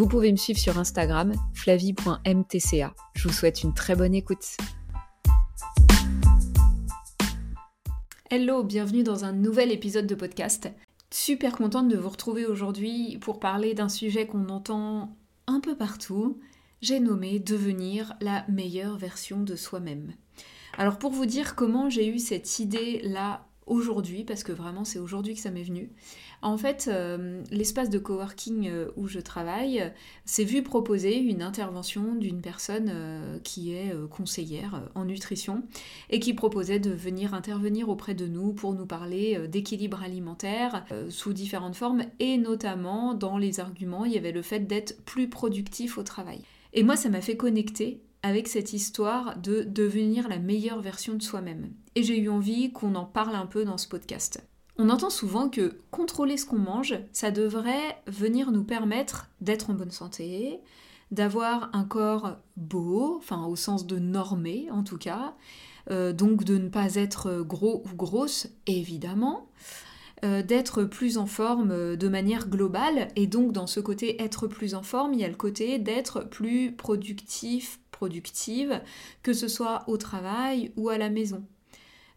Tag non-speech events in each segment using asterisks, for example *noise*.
Vous pouvez me suivre sur Instagram, flavie.mtca. Je vous souhaite une très bonne écoute. Hello, bienvenue dans un nouvel épisode de podcast. Super contente de vous retrouver aujourd'hui pour parler d'un sujet qu'on entend un peu partout. J'ai nommé devenir la meilleure version de soi-même. Alors pour vous dire comment j'ai eu cette idée là aujourd'hui, parce que vraiment c'est aujourd'hui que ça m'est venu. En fait, euh, l'espace de coworking euh, où je travaille s'est vu proposer une intervention d'une personne euh, qui est conseillère en nutrition et qui proposait de venir intervenir auprès de nous pour nous parler d'équilibre alimentaire sous différentes formes et notamment dans les arguments, il y avait le fait d'être plus productif au travail. Et moi, ça m'a fait connecter avec cette histoire de devenir la meilleure version de soi-même. Et j'ai eu envie qu'on en parle un peu dans ce podcast. On entend souvent que contrôler ce qu'on mange, ça devrait venir nous permettre d'être en bonne santé, d'avoir un corps beau, enfin au sens de normé en tout cas, euh, donc de ne pas être gros ou grosse, évidemment, euh, d'être plus en forme de manière globale, et donc dans ce côté être plus en forme, il y a le côté d'être plus productif, productive, que ce soit au travail ou à la maison.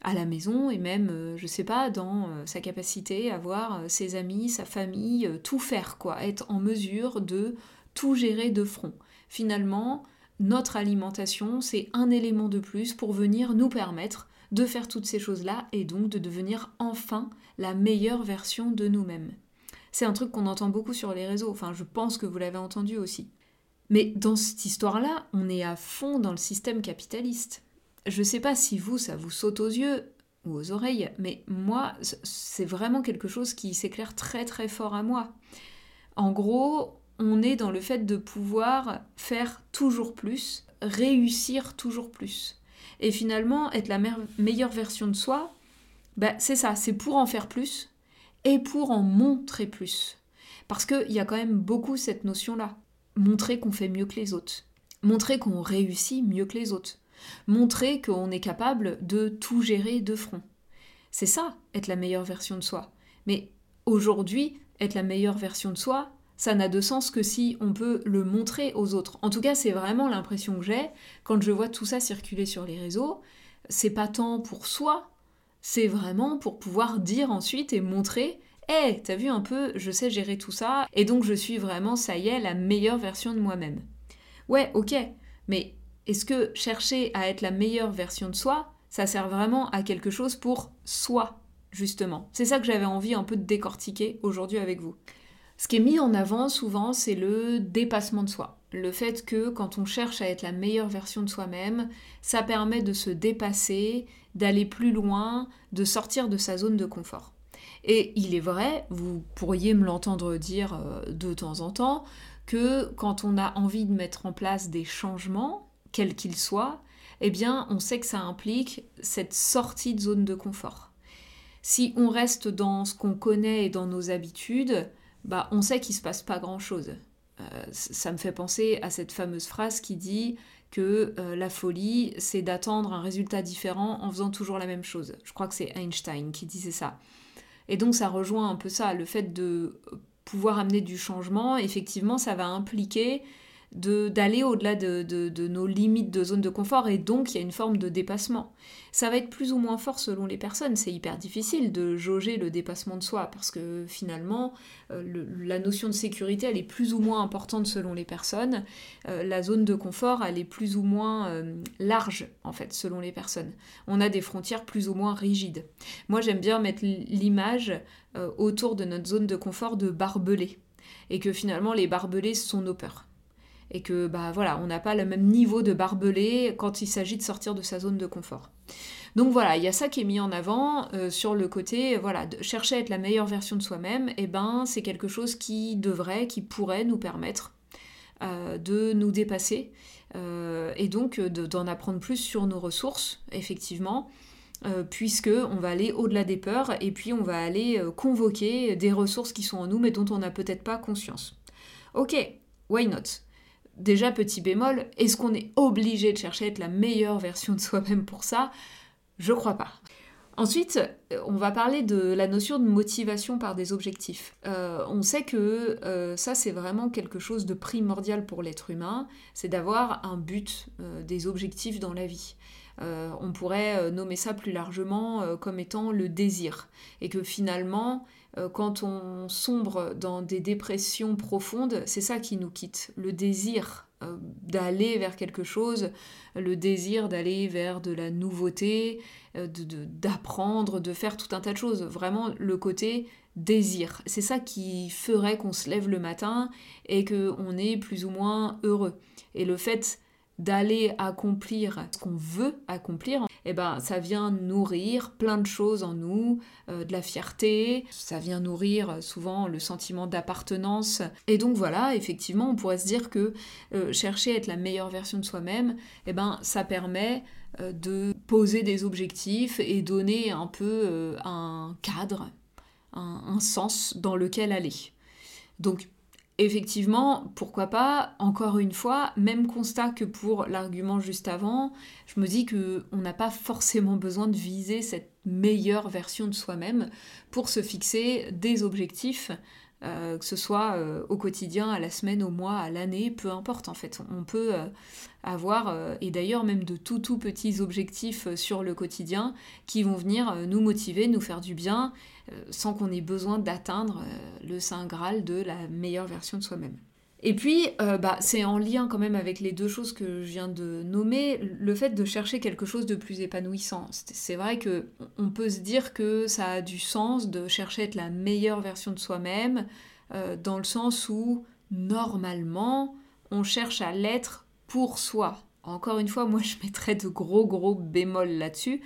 À la maison et même, euh, je sais pas, dans euh, sa capacité à voir euh, ses amis, sa famille, tout faire, quoi, être en mesure de tout gérer de front. Finalement, notre alimentation, c'est un élément de plus pour venir nous permettre de faire toutes ces choses-là et donc de devenir enfin la meilleure version de nous-mêmes. C'est un truc qu'on entend beaucoup sur les réseaux, enfin je pense que vous l'avez entendu aussi. Mais dans cette histoire-là, on est à fond dans le système capitaliste. Je sais pas si vous, ça vous saute aux yeux ou aux oreilles, mais moi, c'est vraiment quelque chose qui s'éclaire très très fort à moi. En gros, on est dans le fait de pouvoir faire toujours plus, réussir toujours plus. Et finalement, être la meilleure version de soi, bah, c'est ça, c'est pour en faire plus et pour en montrer plus. Parce qu'il y a quand même beaucoup cette notion-là montrer qu'on fait mieux que les autres, montrer qu'on réussit mieux que les autres, montrer qu'on est capable de tout gérer de front. C'est ça, être la meilleure version de soi. Mais aujourd'hui, être la meilleure version de soi, ça n'a de sens que si on peut le montrer aux autres. En tout cas, c'est vraiment l'impression que j'ai quand je vois tout ça circuler sur les réseaux. C'est pas tant pour soi, c'est vraiment pour pouvoir dire ensuite et montrer Hé, t'as vu un peu, je sais gérer tout ça, et donc je suis vraiment, ça y est, la meilleure version de moi-même. Ouais, ok, mais est-ce que chercher à être la meilleure version de soi, ça sert vraiment à quelque chose pour soi, justement? C'est ça que j'avais envie un peu de décortiquer aujourd'hui avec vous. Ce qui est mis en avant souvent, c'est le dépassement de soi. Le fait que quand on cherche à être la meilleure version de soi-même, ça permet de se dépasser, d'aller plus loin, de sortir de sa zone de confort. Et il est vrai, vous pourriez me l'entendre dire euh, de temps en temps, que quand on a envie de mettre en place des changements, quels qu'ils soient, eh bien on sait que ça implique cette sortie de zone de confort. Si on reste dans ce qu'on connaît et dans nos habitudes, bah on sait qu'il se passe pas grand-chose. Euh, ça me fait penser à cette fameuse phrase qui dit que euh, la folie, c'est d'attendre un résultat différent en faisant toujours la même chose. Je crois que c'est Einstein qui disait ça. Et donc ça rejoint un peu ça, le fait de pouvoir amener du changement, effectivement, ça va impliquer d'aller au-delà de, nos limites de zone de confort et donc il y a une forme de dépassement. Ça va être plus ou moins fort selon les personnes, c'est hyper difficile de jauger le dépassement de soi parce que finalement euh, la notion de sécurité elle est plus ou moins importante selon les personnes, euh, la zone de confort elle est plus ou moins euh, large en fait selon les personnes. On a des frontières plus ou moins rigides. Moi j'aime bien mettre l'image autour de notre zone de confort de barbelés et que finalement les barbelés sont nos peurs et que bah voilà, on n'a pas le même niveau de barbelé quand il s'agit de sortir de sa zone de confort. Donc voilà, il y a ça qui est mis en avant euh, sur le côté, voilà, de chercher à être la meilleure version de soi-même, et eh ben c'est quelque chose qui devrait, qui pourrait nous permettre de nous dépasser et donc d'en apprendre plus sur nos ressources, effectivement, puisque on va aller au-delà des peurs et puis on va aller convoquer des ressources qui sont en nous mais dont on n'a peut-être pas conscience. Ok, why not? Déjà, petit bémol, est-ce qu'on est obligé de chercher à être la meilleure version de soi-même pour ça? Je crois pas. Ensuite, on va parler de la notion de motivation par des objectifs. Euh, on sait que euh, ça, c'est vraiment quelque chose de primordial pour l'être humain, c'est d'avoir un but, euh, des objectifs dans la vie. on pourrait nommer ça plus largement comme étant le désir. Et que finalement, euh, quand on sombre dans des dépressions profondes, c'est ça qui nous quitte, le désir euh, d'aller vers quelque chose, le désir d'aller vers de la nouveauté, euh, d'apprendre, de, de, faire tout un tas de choses. Vraiment le côté désir. C'est ça qui ferait qu'on se lève le matin et qu'on est plus ou moins heureux. Et le fait d'aller accomplir ce qu'on veut accomplir, eh ben, ça vient nourrir plein de choses en nous, euh, de la fierté, ça vient nourrir euh, souvent le sentiment d'appartenance. Et donc voilà, effectivement, on pourrait se dire que euh, chercher à être la meilleure version de soi-même, eh ben, ça permet de poser des objectifs et donner un peu un cadre, un, un sens dans lequel aller. Donc effectivement, pourquoi pas, encore une fois, même constat que pour l'argument juste avant, je me dis que on n'a pas forcément besoin de viser cette meilleure version de soi-même pour se fixer des objectifs euh, que ce soit euh, au quotidien, à la semaine, au mois, à l'année, peu importe en fait. On peut euh, avoir, et d'ailleurs même de tout tout petits objectifs sur le quotidien qui vont venir nous motiver, nous faire du bien, sans qu'on ait besoin d'atteindre le Saint Graal de la meilleure version de soi-même. Et puis, euh, bah, c'est en lien quand même avec les deux choses que je viens de nommer, le fait de chercher quelque chose de plus épanouissant. C'est vrai que on peut se dire que ça a du sens de chercher à être la meilleure version de soi-même, euh, dans le sens où normalement on cherche à l'être pour soi. Encore une fois, moi je mettrais de gros gros bémols là-dessus,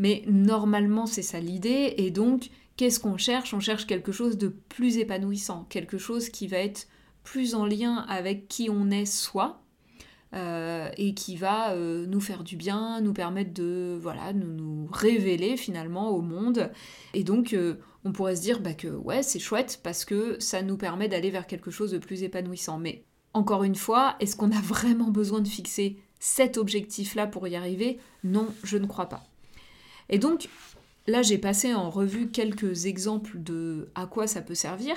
mais normalement c'est ça l'idée, et donc qu'est-ce qu'on cherche? On cherche quelque chose de plus épanouissant, quelque chose qui va être plus en lien avec qui on est soi. Euh, et qui va euh, nous faire du bien, nous permettre de voilà, nous, nous révéler finalement au monde. Et donc euh, on pourrait se dire bah, que ouais c'est chouette parce que ça nous permet d'aller vers quelque chose de plus épanouissant. Mais encore une fois, est-ce qu'on a vraiment besoin de fixer cet objectif-là pour y arriver? Non, je ne crois pas. Et donc là j'ai passé en revue quelques exemples de à quoi ça peut servir.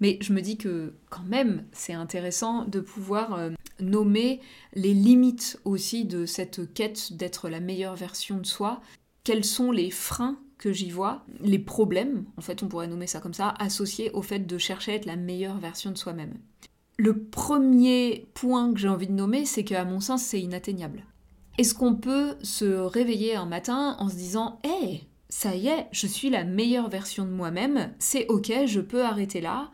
Mais je me dis que quand même, c'est intéressant de pouvoir euh, nommer les limites aussi de cette quête d'être la meilleure version de soi. Quels sont les freins que j'y vois, les problèmes, en fait on pourrait nommer ça comme ça, associés au fait de chercher à être la meilleure version de soi-même. Le premier point que j'ai envie de nommer, c'est qu'à mon sens, c'est inatteignable. Est-ce qu'on peut se réveiller un matin en se disant Hé, ça y est, je suis la meilleure version de moi-même, c'est ok, je peux arrêter là,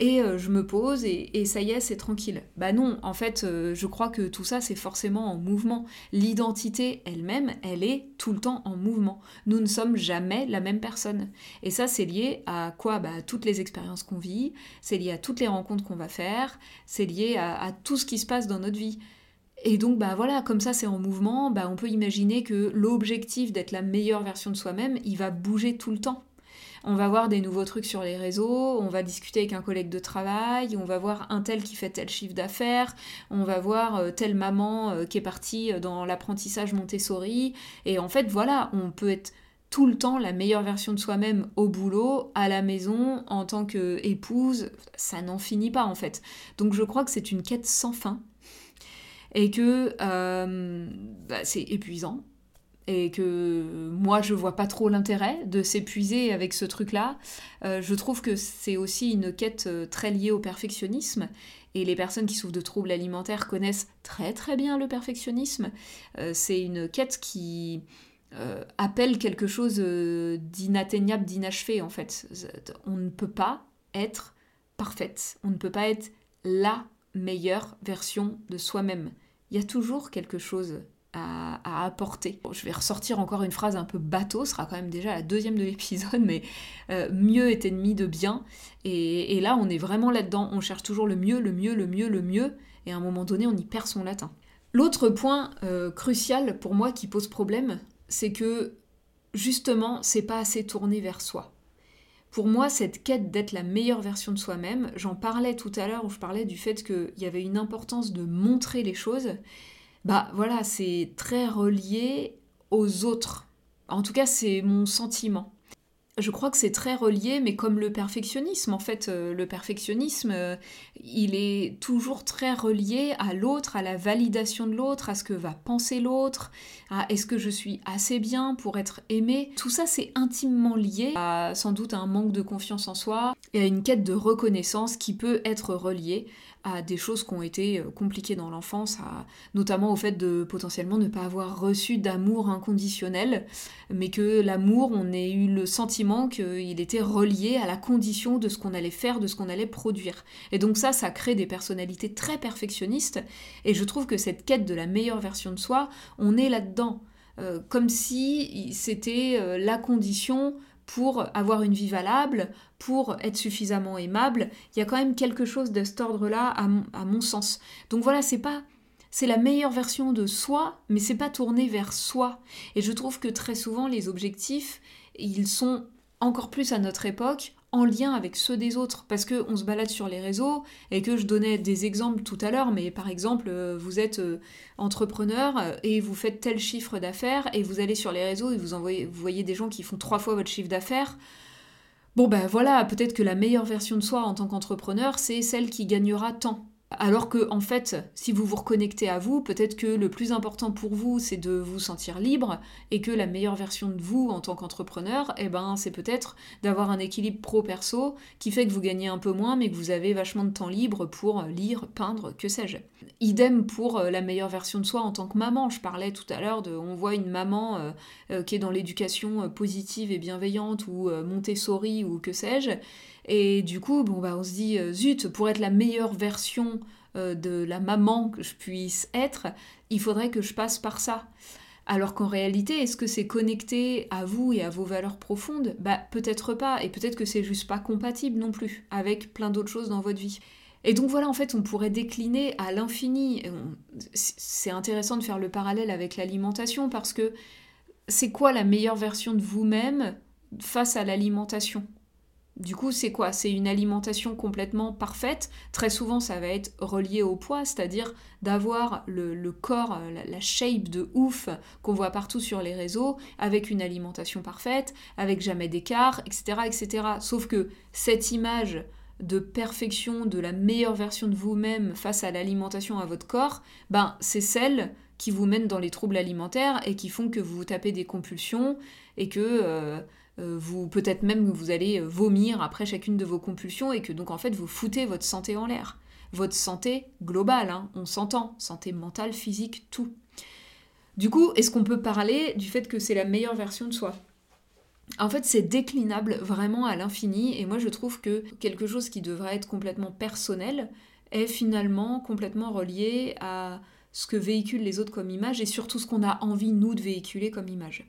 et euh, je me pose et, ça y est, c'est tranquille. Bah non, en fait, euh, je crois que tout ça, c'est forcément en mouvement. L'identité elle-même, elle est tout le temps en mouvement. Nous ne sommes jamais la même personne. Et ça, c'est lié à quoi? Bah, toutes les expériences qu'on vit, c'est lié à toutes les rencontres qu'on va faire, c'est lié à, à tout ce qui se passe dans notre vie. Et donc, bah voilà, comme ça c'est en mouvement, bah on peut imaginer que l'objectif d'être la meilleure version de soi-même, il va bouger tout le temps. On va voir des nouveaux trucs sur les réseaux, on va discuter avec un collègue de travail, on va voir un tel qui fait tel chiffre d'affaires, on va voir euh, telle maman euh, qui est partie euh, dans l'apprentissage Montessori. Et en fait, voilà, on peut être tout le temps la meilleure version de soi-même au boulot, à la maison, en tant qu'épouse, ça n'en finit pas en fait. Donc je crois que c'est une quête sans fin et que euh, bah, c'est épuisant et que moi je vois pas trop l'intérêt de s'épuiser avec ce truc-là. Euh, je trouve que c'est aussi une quête euh, très liée au perfectionnisme et les personnes qui souffrent de troubles alimentaires connaissent très très bien le perfectionnisme. c'est une quête qui appelle quelque chose d'inatteignable, d'inachevé en fait. On ne peut pas être parfaite, on ne peut pas être la meilleure version de soi-même il y a toujours quelque chose à, apporter. je vais ressortir encore une phrase un peu bateau, ce sera quand même déjà la deuxième de l'épisode, mais euh, mieux est ennemi de bien. Et, là, on est vraiment là-dedans. On cherche toujours le mieux, le mieux, le mieux, le mieux. Et à un moment donné, on y perd son latin. L'autre point euh, crucial pour moi qui pose problème, c'est que justement, c'est pas assez tourné vers soi. Pour moi, cette quête d'être la meilleure version de soi-même, j'en parlais tout à l'heure où je parlais du fait qu'il y avait une importance de montrer les choses, bah voilà, c'est très relié aux autres. En tout cas, c'est mon sentiment je crois que c'est très relié, mais comme le perfectionnisme, en fait, euh, le perfectionnisme, euh, il est toujours très relié à l'autre, à la validation de l'autre, à ce que va penser l'autre, à est-ce que je suis assez bien pour être aimé. Tout ça, c'est intimement lié à sans doute un manque de confiance en soi et à une quête de reconnaissance qui peut être reliée à des choses qui ont été euh, compliquées dans l'enfance, notamment au fait de potentiellement ne pas avoir reçu d'amour inconditionnel, mais que l'amour, on ait eu le sentiment qu'il était relié à la condition de ce qu'on allait faire, de ce qu'on allait produire. Et donc ça, ça crée des personnalités très perfectionnistes, et je trouve que cette quête de la meilleure version de soi, on est là-dedans. Euh, comme si c'était euh, la condition pour avoir une vie valable, pour être suffisamment aimable, il y a quand même quelque chose de cet ordre-là à, mon sens. Donc voilà, c'est pas c'est la meilleure version de soi, mais c'est pas tourné vers soi. Et je trouve que très souvent les objectifs, ils sont encore plus à notre époque en lien avec ceux des autres. Parce qu'on se balade sur les réseaux et que je donnais des exemples tout à l'heure, mais par exemple, euh, vous êtes euh, entrepreneur euh, et vous faites tel chiffre d'affaires et vous allez sur les réseaux et vous, vous voyez des gens qui font trois fois votre chiffre d'affaires. Bon ben voilà, peut-être que la meilleure version de soi en tant qu'entrepreneur, c'est celle qui gagnera tant. Alors que, en fait, si vous vous reconnectez à vous, peut-être que le plus important pour vous, c'est de vous sentir libre, et que la meilleure version de vous en tant qu'entrepreneur, eh ben, c'est peut-être d'avoir un équilibre pro-perso qui fait que vous gagnez un peu moins, mais que vous avez vachement de temps libre pour lire, peindre, que sais-je. Idem pour euh, la meilleure version de soi en tant que maman. Je parlais tout à l'heure de, on voit une maman euh, euh, qui est dans l'éducation positive et bienveillante, ou Montessori, ou que sais-je, et du coup, bah, on se dit, euh, zut, pour être la meilleure version euh, de la maman que je puisse être, il faudrait que je passe par ça. Alors qu'en réalité, est-ce que c'est connecté à vous et à vos valeurs profondes? Bah peut-être pas, et peut-être que c'est juste pas compatible non plus avec plein d'autres choses dans votre vie. Et donc voilà, en fait, on pourrait décliner à l'infini. C'est intéressant de faire le parallèle avec l'alimentation parce que c'est quoi la meilleure version de vous-même face à l'alimentation? Du coup, c'est quoi? C'est une alimentation complètement parfaite. Très souvent, ça va être relié au poids, c'est-à-dire d'avoir le, corps, la, la, shape de ouf qu'on voit partout sur les réseaux, avec une alimentation parfaite, avec jamais d'écart, etc., etc. Sauf que cette image de perfection, de la meilleure version de vous-même face à l'alimentation à votre corps, ben c'est celle qui vous mène dans les troubles alimentaires et qui font que vous vous tapez des compulsions et que euh, euh, vous peut-être même que vous allez euh, vomir après chacune de vos compulsions et que donc en fait vous foutez votre santé en l'air. Votre santé globale, hein, on s'entend, santé mentale, physique, tout. Du coup, est-ce qu'on peut parler du fait que c'est la meilleure version de soi? En fait, c'est déclinable vraiment à l'infini, et moi je trouve que quelque chose qui devrait être complètement personnel est finalement complètement relié à ce que véhiculent les autres comme image, et surtout ce qu'on a envie, nous, de véhiculer comme image.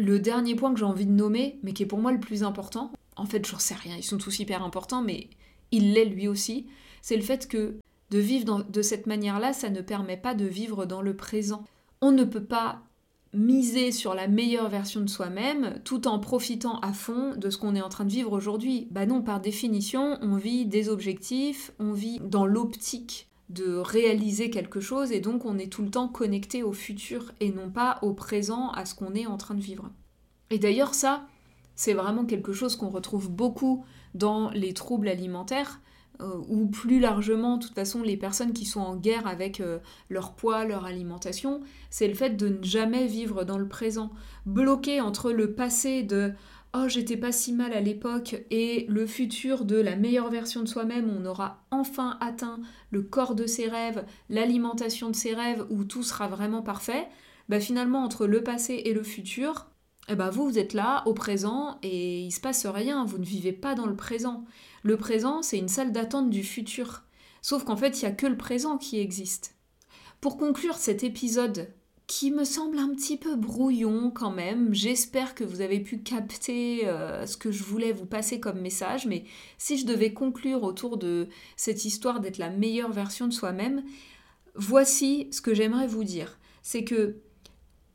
Le dernier point que j'ai envie de nommer, mais qui est pour moi le plus important, en fait j'en sais rien, ils sont tous hyper importants, mais il l'est lui aussi, c'est le fait que de vivre de cette manière-là, ça ne permet pas de vivre dans le présent. On ne peut pas miser sur la meilleure version de soi-même tout en profitant à fond de ce qu'on est en train de vivre aujourd'hui. Bah non, par définition, on vit des objectifs, on vit dans l'optique de réaliser quelque chose et donc on est tout le temps connecté au futur et non pas au présent, à ce qu'on est en train de vivre. Et d'ailleurs ça, c'est vraiment quelque chose qu'on retrouve beaucoup dans les troubles alimentaires euh, ou plus largement, de toute façon, les personnes qui sont en guerre avec euh, leur poids, leur alimentation, c'est le fait de ne jamais vivre dans le présent, bloqué entre le passé de oh j'étais pas si mal à l'époque et le futur de la meilleure version de soi-même, on aura enfin atteint le corps de ses rêves, l'alimentation de ses rêves où tout sera vraiment parfait, bah finalement entre le passé et le futur, eh bah vous vous êtes là au présent et il se passe rien, vous ne vivez pas dans le présent. Le présent, c'est une salle d'attente du futur. Sauf qu'en fait, il n'y a que le présent qui existe. Pour conclure cet épisode qui me semble un petit peu brouillon quand même. J'espère que vous avez pu capter euh, ce que je voulais vous passer comme message, mais si je devais conclure autour de cette histoire d'être la meilleure version de soi-même, voici ce que j'aimerais vous dire. C'est que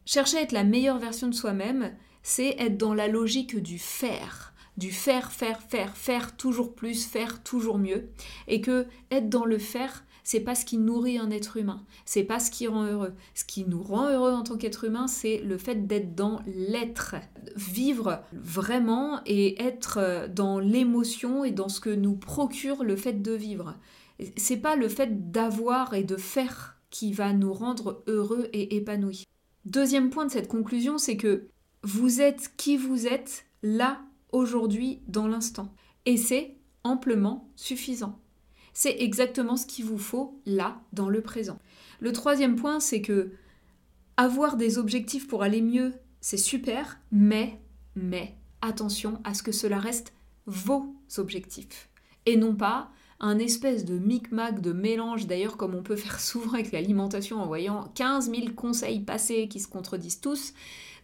chercher à être la meilleure version de soi-même, c'est être dans la logique du faire du faire, faire, faire, faire toujours plus, faire toujours mieux, et que être dans le faire, c'est pas ce qui nourrit un être humain, c'est pas ce qui rend heureux. Ce qui nous rend heureux en tant qu'être humain, c'est le fait d'être dans l'être, vivre vraiment et être dans l'émotion et dans ce que nous procure le fait de vivre. C'est pas le fait d'avoir et de faire qui va nous rendre heureux et épanouis. Deuxième point de cette conclusion, c'est que vous êtes qui vous êtes là aujourd'hui dans l'instant. Et c'est amplement suffisant. C'est exactement ce qu'il vous faut là, dans le présent. Le troisième point, c'est que avoir des objectifs pour aller mieux, c'est super, mais, mais, attention à ce que cela reste vos objectifs. Et non pas un espèce de micmac, de mélange, d'ailleurs comme on peut faire *laughs* souvent avec l'alimentation en voyant 15 000 conseils passés qui se contredisent tous,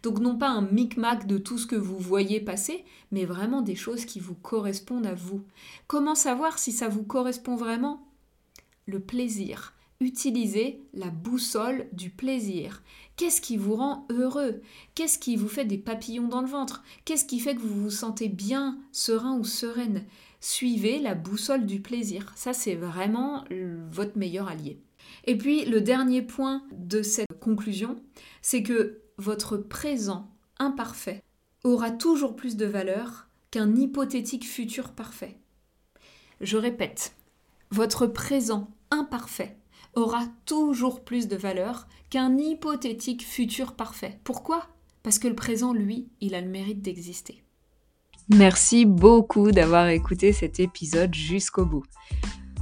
donc non pas un micmac de tout ce que vous voyez passer, mais vraiment des choses qui vous correspondent à vous. Comment savoir si ça vous correspond vraiment? Le plaisir. Utilisez la boussole du plaisir. Qu'est-ce qui vous rend heureux? Qu'est-ce qui vous fait des papillons dans le ventre? Qu'est-ce qui fait que vous vous sentez bien, serein ou sereine? Suivez la boussole du plaisir. Ça, c'est vraiment votre meilleur allié. Et puis, le dernier point de cette conclusion, c'est que votre présent imparfait aura toujours plus de valeur qu'un hypothétique futur parfait. Je répète, votre présent imparfait aura toujours plus de valeur qu'un hypothétique futur parfait. Pourquoi? Parce que le présent, lui, il a le mérite d'exister. Merci beaucoup d'avoir écouté cet épisode jusqu'au bout.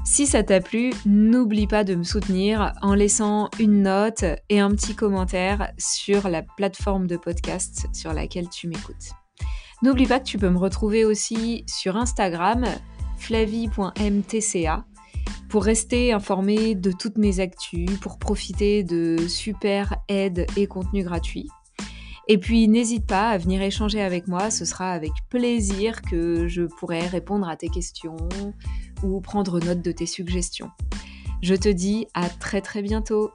Si ça t'a plu, n'oublie pas de me soutenir en laissant une note et un petit commentaire sur la plateforme de podcast sur laquelle tu m'écoutes. N'oublie pas que tu peux me retrouver aussi sur Instagram, flavie.mtca, pour rester informé de toutes mes actus, pour profiter de super aides et contenus gratuits. Et puis n'hésite pas à venir échanger avec moi, ce sera avec plaisir que je pourrai répondre à tes questions ou prendre note de tes suggestions. Je te dis à très très bientôt